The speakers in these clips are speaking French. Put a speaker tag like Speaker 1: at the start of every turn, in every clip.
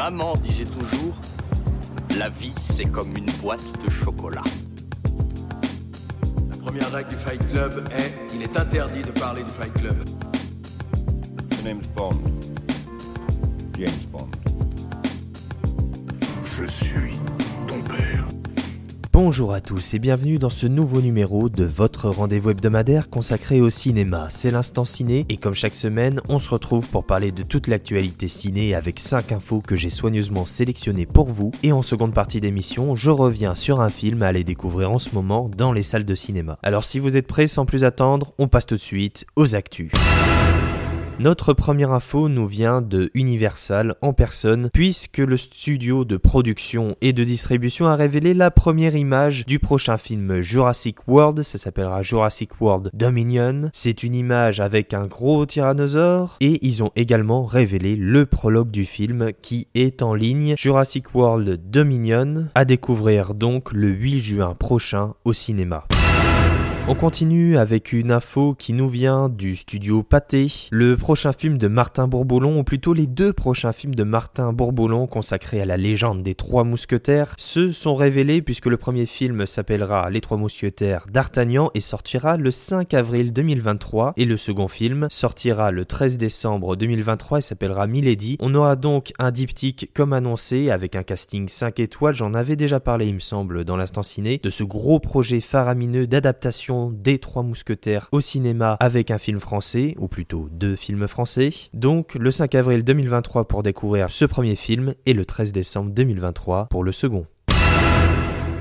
Speaker 1: Maman disait toujours, la vie c'est comme une boîte de chocolat.
Speaker 2: La première règle du Fight Club est il est interdit de parler du Fight Club.
Speaker 3: Bond. James Bond.
Speaker 4: Je suis.
Speaker 5: Bonjour à tous et bienvenue dans ce nouveau numéro de votre rendez-vous hebdomadaire consacré au cinéma. C'est l'instant ciné et comme chaque semaine, on se retrouve pour parler de toute l'actualité ciné avec 5 infos que j'ai soigneusement sélectionnées pour vous. Et en seconde partie d'émission, je reviens sur un film à aller découvrir en ce moment dans les salles de cinéma. Alors si vous êtes prêts sans plus attendre, on passe tout de suite aux actus. Notre première info nous vient de Universal en personne, puisque le studio de production et de distribution a révélé la première image du prochain film Jurassic World, ça s'appellera Jurassic World Dominion. C'est une image avec un gros tyrannosaure, et ils ont également révélé le prologue du film qui est en ligne, Jurassic World Dominion, à découvrir donc le 8 juin prochain au cinéma. On continue avec une info qui nous vient du studio Pathé. Le prochain film de Martin Bourboulon, ou plutôt les deux prochains films de Martin Bourboulon consacrés à la légende des Trois Mousquetaires, se sont révélés puisque le premier film s'appellera Les Trois Mousquetaires d'Artagnan et sortira le 5 avril 2023 et le second film sortira le 13 décembre 2023 et s'appellera Milady. On aura donc un diptyque comme annoncé avec un casting 5 étoiles, j'en avais déjà parlé il me semble dans l'instant ciné, de ce gros projet faramineux d'adaptation des Trois Mousquetaires au cinéma avec un film français, ou plutôt deux films français. Donc le 5 avril 2023 pour découvrir ce premier film et le 13 décembre 2023 pour le second.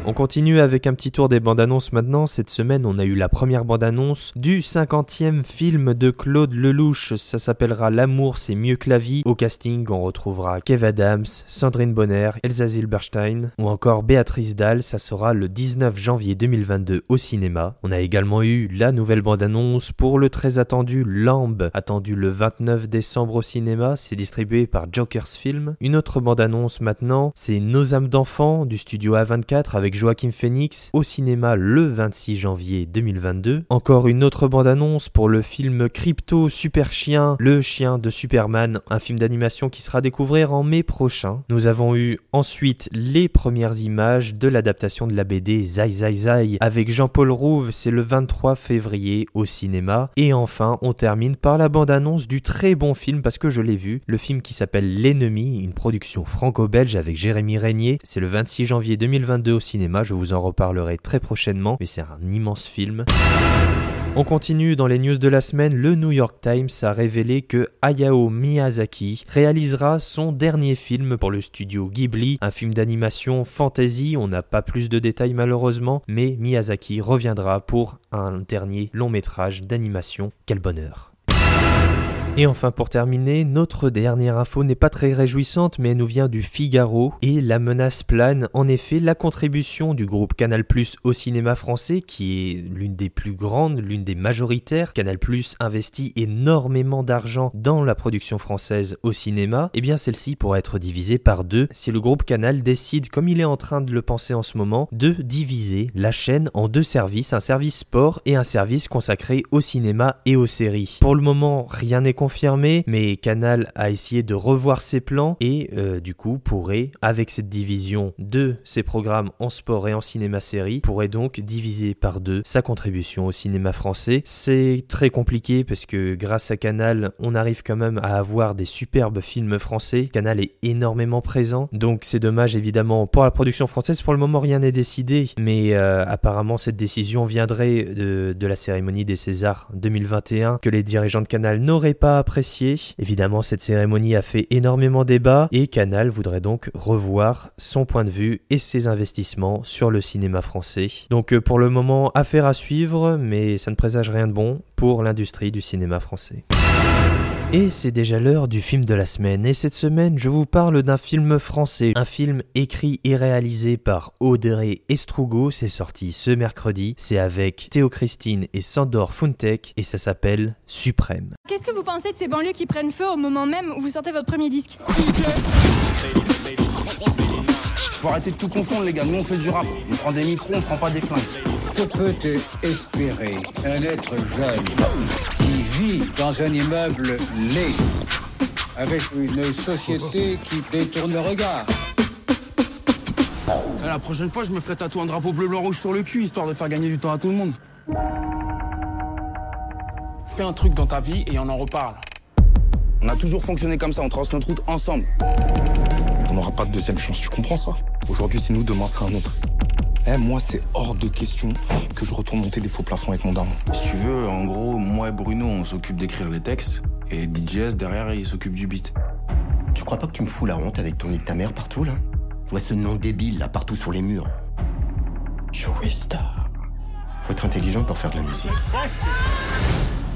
Speaker 5: On continue avec un petit tour des bandes annonces maintenant. Cette semaine, on a eu la première bande annonce du 50e film de Claude Lelouch. Ça s'appellera L'amour, c'est mieux que la vie. Au casting, on retrouvera Kev Adams, Sandrine Bonner, Elsa Zilberstein ou encore Béatrice Dalle. Ça sera le 19 janvier 2022 au cinéma. On a également eu la nouvelle bande annonce pour le très attendu Lamb, attendu le 29 décembre au cinéma. C'est distribué par Jokers Film. Une autre bande annonce maintenant, c'est Nos âmes d'enfants du studio A24 avec Joaquin Phoenix au cinéma le 26 janvier 2022. Encore une autre bande-annonce pour le film Crypto Super Chien, le chien de Superman, un film d'animation qui sera découvert en mai prochain. Nous avons eu ensuite les premières images de l'adaptation de la BD Zai Zai Zai avec Jean-Paul Rouve, c'est le 23 février au cinéma. Et enfin, on termine par la bande-annonce du très bon film parce que je l'ai vu, le film qui s'appelle L'ennemi, une production franco-belge avec Jérémy Régnier, c'est le 26 janvier 2022 au cinéma je vous en reparlerai très prochainement, mais c'est un immense film. On continue dans les news de la semaine, le New York Times a révélé que Hayao Miyazaki réalisera son dernier film pour le studio Ghibli, un film d'animation fantasy, on n'a pas plus de détails malheureusement, mais Miyazaki reviendra pour un dernier long métrage d'animation, quel bonheur. Et enfin pour terminer, notre dernière info n'est pas très réjouissante mais elle nous vient du Figaro et la menace plane. En effet, la contribution du groupe Canal Plus au cinéma français qui est l'une des plus grandes, l'une des majoritaires, Canal Plus investit énormément d'argent dans la production française au cinéma, et eh bien celle-ci pourrait être divisée par deux si le groupe Canal décide, comme il est en train de le penser en ce moment, de diviser la chaîne en deux services, un service sport et un service consacré au cinéma et aux séries. Pour le moment, rien n'est confirmé, mais Canal a essayé de revoir ses plans et euh, du coup pourrait, avec cette division de ses programmes en sport et en cinéma-série, pourrait donc diviser par deux sa contribution au cinéma français. C'est très compliqué parce que grâce à Canal, on arrive quand même à avoir des superbes films français. Canal est énormément présent, donc c'est dommage évidemment pour la production française. Pour le moment, rien n'est décidé, mais euh, apparemment cette décision viendrait de, de la cérémonie des Césars 2021 que les dirigeants de Canal n'auraient pas apprécié. Évidemment, cette cérémonie a fait énormément débat et Canal voudrait donc revoir son point de vue et ses investissements sur le cinéma français. Donc euh, pour le moment, affaire à suivre, mais ça ne présage rien de bon pour l'industrie du cinéma français. Et c'est déjà l'heure du film de la semaine. Et cette semaine, je vous parle d'un film français. Un film écrit et réalisé par Audrey Estrugo. C'est sorti ce mercredi. C'est avec Théo Christine et Sandor Funtek. Et ça s'appelle Suprême.
Speaker 6: Qu'est-ce que vous pensez de ces banlieues qui prennent feu au moment même où vous sortez votre premier disque
Speaker 7: Faut arrêter de tout confondre, les gars. Nous, on fait du rap. On prend des micros, on prend pas des flingues.
Speaker 8: Que peut espérer? Un être jeune vit dans un immeuble laid avec une société qui détourne le regard.
Speaker 7: Eh, La prochaine fois, je me ferai tatouer un drapeau bleu, blanc, rouge sur le cul, histoire de faire gagner du temps à tout le monde.
Speaker 9: Fais un truc dans ta vie et on en reparle.
Speaker 7: On a toujours fonctionné comme ça, on trace notre route ensemble.
Speaker 10: On n'aura pas de deuxième chance, tu comprends ça? Aujourd'hui c'est nous, demain c'est un autre. Eh, moi c'est hors de question que je retourne monter des faux plafonds avec mon daron.
Speaker 9: Si tu veux, en gros, moi et Bruno, on s'occupe d'écrire les textes et DJS derrière, il s'occupe du beat.
Speaker 11: Tu crois pas que tu me fous la honte avec ton nid de ta mère partout là? Je vois ce nom débile là partout sur les murs. Joey Star. Faut être intelligent pour faire de la musique.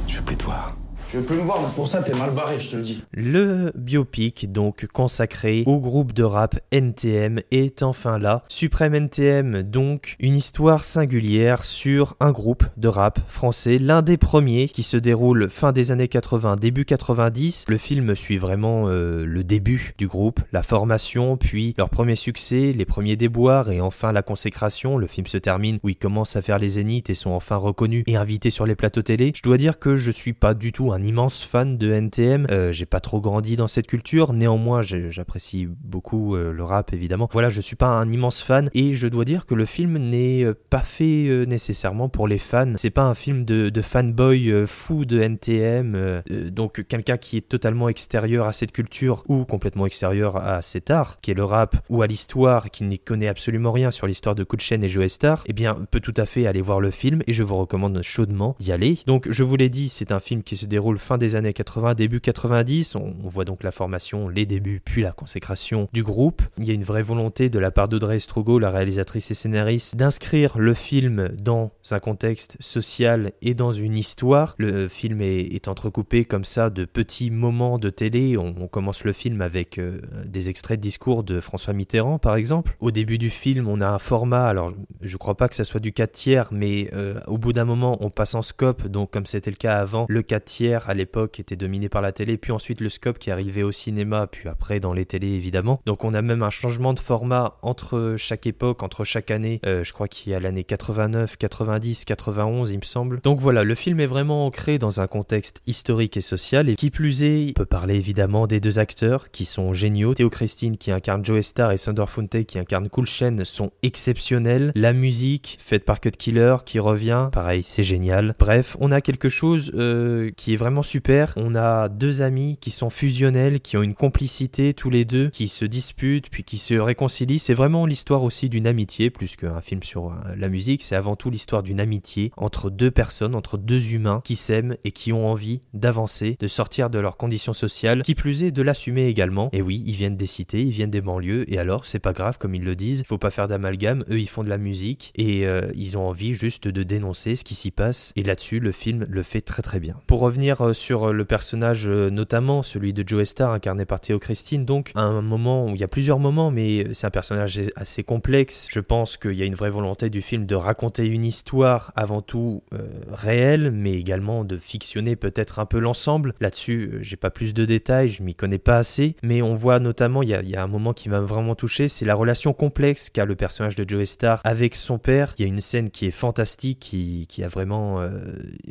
Speaker 11: Je vais plus te voir.
Speaker 7: Je veux plus me voir, pour ça, t'es mal barré, je te le dis.
Speaker 5: Le biopic, donc consacré au groupe de rap NTM, est enfin là. Suprême NTM, donc, une histoire singulière sur un groupe de rap français, l'un des premiers qui se déroule fin des années 80, début 90. Le film suit vraiment euh, le début du groupe, la formation, puis leur premier succès, les premiers déboires et enfin la consécration. Le film se termine où ils commencent à faire les zéniths et sont enfin reconnus et invités sur les plateaux télé. Je dois dire que je suis pas du tout un immense fan de NTM. Euh, j'ai pas trop grandi dans cette culture. Néanmoins, j'apprécie beaucoup euh, le rap, évidemment. Voilà, je suis pas un immense fan et je dois dire que le film n'est euh, pas fait nécessairement pour les fans. C'est pas un film de, fanboy fou de NTM. donc quelqu'un qui est totalement extérieur à cette culture ou complètement extérieur à cet art, qui est le rap, ou à l'histoire, qui n'y connaît absolument rien sur l'histoire de Kutchen et Joe Star, eh bien peut tout à fait aller voir le film et je vous recommande chaudement d'y aller. Donc je vous l'ai dit, c'est un film qui se déroule fin des années 80, début 90. On, voit donc la formation, les débuts, puis la consécration du groupe. Il y a une vraie volonté de la part d'Audrey Strogo, la réalisatrice et scénariste, d'inscrire le film dans un contexte social et dans une histoire. Le film est, entrecoupé comme ça de petits moments de télé. On, commence le film avec euh, des extraits de discours de François Mitterrand, par exemple. Au début du film, on a un format, alors je crois pas que ça soit du 4 tiers, mais euh, au bout d'un moment, on passe en scope. Donc, comme c'était le cas avant, le 4 tiers à l'époque était dominé par la télé, puis ensuite le scope qui arrivait au cinéma, puis après dans les télés évidemment. Donc, on a même un changement de format entre chaque époque, entre chaque année. Euh, je crois qu'il y a l'année 89, 90, 91, il me semble. Donc voilà, le film est vraiment ancré dans un contexte historique et social, et qui plus est, il peut parler évidemment des deux acteurs qui sont géniaux. Théo Christine qui incarne Joe Star et Sander Funte qui incarne Cool Shen sont exceptionnels. La musique faite par Cut Killer qui revient, pareil, c'est génial. Bref, on a quelque chose euh, qui est vraiment super. On a deux amis qui sont fusionnels, qui ont une complicité tous les deux, qui se disputent puis qui se réconcilient. C'est vraiment l'histoire aussi d'une amitié plus qu'un film sur euh, la musique. C'est avant tout l'histoire d'une amitié entre deux personnes, entre deux humains qui s'aiment et qui ont envie d'avancer, de sortir de leurs conditions sociales, qui plus est de l'assumer également. Et oui, ils viennent des cités, ils viennent des banlieues, et alors c'est pas grave comme ils le disent, faut pas faire d'amalgame, eux ils font de la musique et euh, ils ont envie juste de dénoncer ce qui s'y passe. Et là-dessus, le film le fait très très bien. Pour revenir euh, sur euh, le personnage, euh, notamment celui de Joe Star incarné par Théo Christine, donc à un moment où il y a plusieurs moments, mais c'est un personnage assez complexe. Je pense qu'il y a une vraie volonté du film de raconter une histoire avant tout réelle, mais également de fictionner peut-être un peu l'ensemble. Là-dessus, j'ai pas plus de détails, je m'y connais pas assez, mais on voit notamment, il y a, un moment qui m'a vraiment touché, c'est la relation complexe qu'a le personnage de Joe Star avec son père. Il y a une scène qui est fantastique, qui, qui a vraiment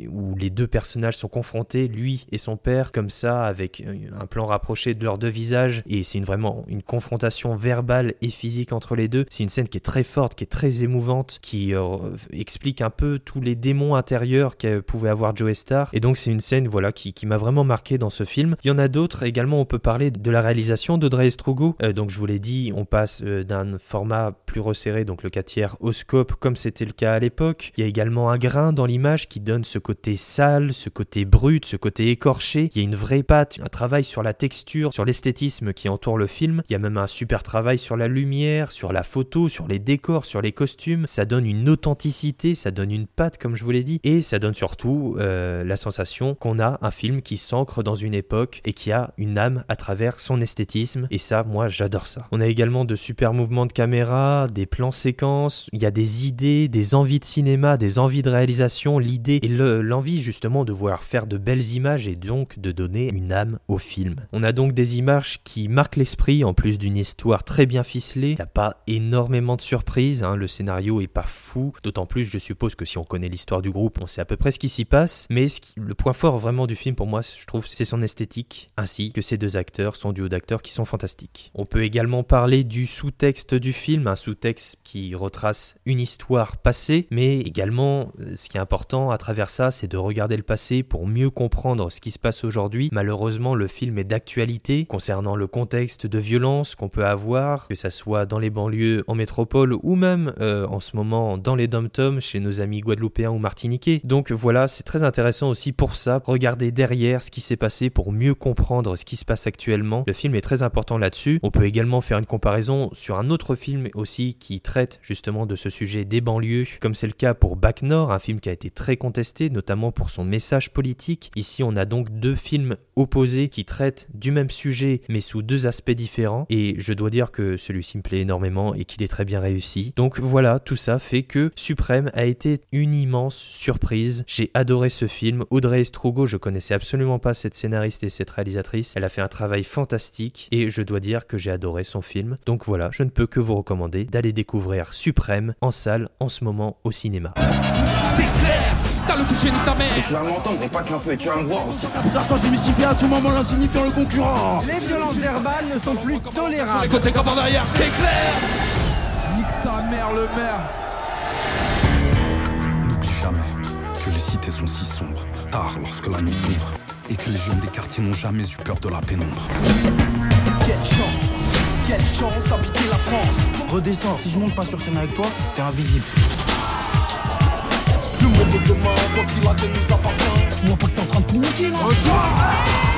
Speaker 5: où les deux personnages sont confrontés, lui et son père, comme ça, avec un plan rapproché de leurs deux visages, et c'est une, vraiment une confrontation verbale et physique entre les deux. C'est une scène qui est très forte, qui est très émouvante, qui euh, explique un peu tous les démons intérieurs que pouvait avoir Joe Star, et donc c'est une scène voilà qui, m'a vraiment marqué dans ce film. Il y en a d'autres également, on peut parler de la réalisation d'Audrey Estrugo. Euh, donc je vous l'ai dit, on passe euh, d'un format plus resserré, donc le 4 tiers au scope, comme c'était le cas à l'époque. Il y a également un grain dans l'image qui donne ce côté sale, ce côté brut, ce côté écorché. Il y a une vraie patte, un travail sur la texture, sur l'esthétisme qui entoure le film. Il y a même un super travail sur la lumière, sur la photo, sur les décors, sur les costumes. Ça donne une authenticité, ça donne une patte, comme je vous l'ai dit, et ça donne surtout euh, la sensation qu'on a un film qui s'ancre dans une époque et qui a une âme à travers son esthétisme. Et ça, moi, j'adore ça. On a également de super mouvements de caméra, des plans séquences. Il y a des idées, des envies de cinéma, des envies de réalisation, l'idée et le- l'envie justement de voir faire de belles belles images et donc de donner une âme au film. On a donc des images qui marquent l'esprit en plus d'une histoire très bien ficelée. Il n'y a pas énormément de surprises, hein. le scénario est pas fou, d'autant plus je suppose que si on connaît l'histoire du groupe, on sait à peu près ce qui s'y passe, mais le point fort vraiment du film pour moi, je trouve, c'est son esthétique, ainsi que ces deux acteurs, son duo d'acteurs qui sont fantastiques. On peut également parler du sous-texte du film, un sous-texte qui retrace une histoire passée, mais également, euh, ce qui est important à travers ça, c'est de regarder le passé pour mieux comprendre ce qui se passe aujourd'hui. Malheureusement, le film est d'actualité concernant le contexte de violence qu'on peut avoir, que ça soit dans les banlieues, en métropole ou même euh, en ce moment dans les dom-toms chez nos amis guadeloupéens ou martiniquais. Donc voilà, c'est très intéressant aussi pour ça, regarder derrière ce qui s'est passé pour mieux comprendre ce qui se passe actuellement. Le film est très important là-dessus. On peut également faire une comparaison sur un autre film aussi qui traite justement de ce sujet des banlieues, comme c'est le cas pour Bac Nord, un film qui a été très contesté, notamment pour son message politique. Ici, on a donc deux films opposés qui traitent du même sujet, mais sous deux aspects différents. Et je dois dire que celui-ci me plaît énormément et qu'il est très bien réussi. Donc voilà, tout ça fait que Suprême a été une immense surprise. J'ai adoré ce film. Audrey Estrugo, je connaissais absolument pas cette scénariste et cette réalisatrice. Elle a fait un travail fantastique et je dois dire que j'ai adoré son film. Donc voilà, je ne peux que vous recommander d'aller découvrir Suprême en salle en ce moment au cinéma.
Speaker 12: C'est clair le toucher de ta mère
Speaker 7: Et tu vas m'entendre, et pas qu'un peu, et tu vas me voir aussi.
Speaker 12: Ça quand je me suis fait à tout moment l'insignifiant le concurrent
Speaker 13: Les violences verbales ne sont plus tolérables.
Speaker 12: Sur les côtés comme en arrière, c'est clair
Speaker 2: Nique ta mère, le maire
Speaker 10: N'oublie jamais que les cités sont si sombres, tard lorsque la nuit sombre, et que les jeunes des quartiers n'ont jamais eu peur de la pénombre.
Speaker 12: Quelle chance Quelle chance d'habiter la France
Speaker 7: Redescends, si je monte pas sur scène avec toi, t'es invisible.
Speaker 12: Monde de demain, quoi qu'il nous appartient.
Speaker 13: Pas que t'es en train de planquer là?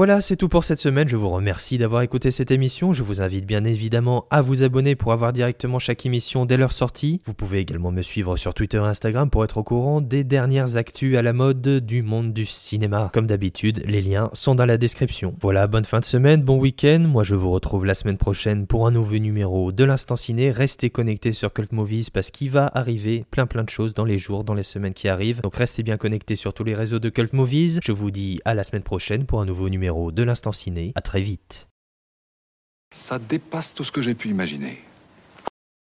Speaker 5: Voilà, c'est tout pour cette semaine. Je vous remercie d'avoir écouté cette émission. Je vous invite bien évidemment à vous abonner pour avoir directement chaque émission dès leur sortie. Vous pouvez également me suivre sur Twitter et Instagram pour être au courant des dernières actus à la mode du monde du cinéma. Comme d'habitude, les liens sont dans la description. Voilà, bonne fin de semaine, bon week-end. Moi, je vous retrouve la semaine prochaine pour un nouveau numéro de l'Instant Ciné. Restez connectés sur Cult Movies parce qu'il va arriver plein plein de choses dans les jours, dans les semaines qui arrivent. Donc restez bien connectés sur tous les réseaux de Cult Movies. Je vous dis à la semaine prochaine pour un nouveau de l'instant ciné. À très vite.
Speaker 14: Ça dépasse tout ce que j'ai pu imaginer.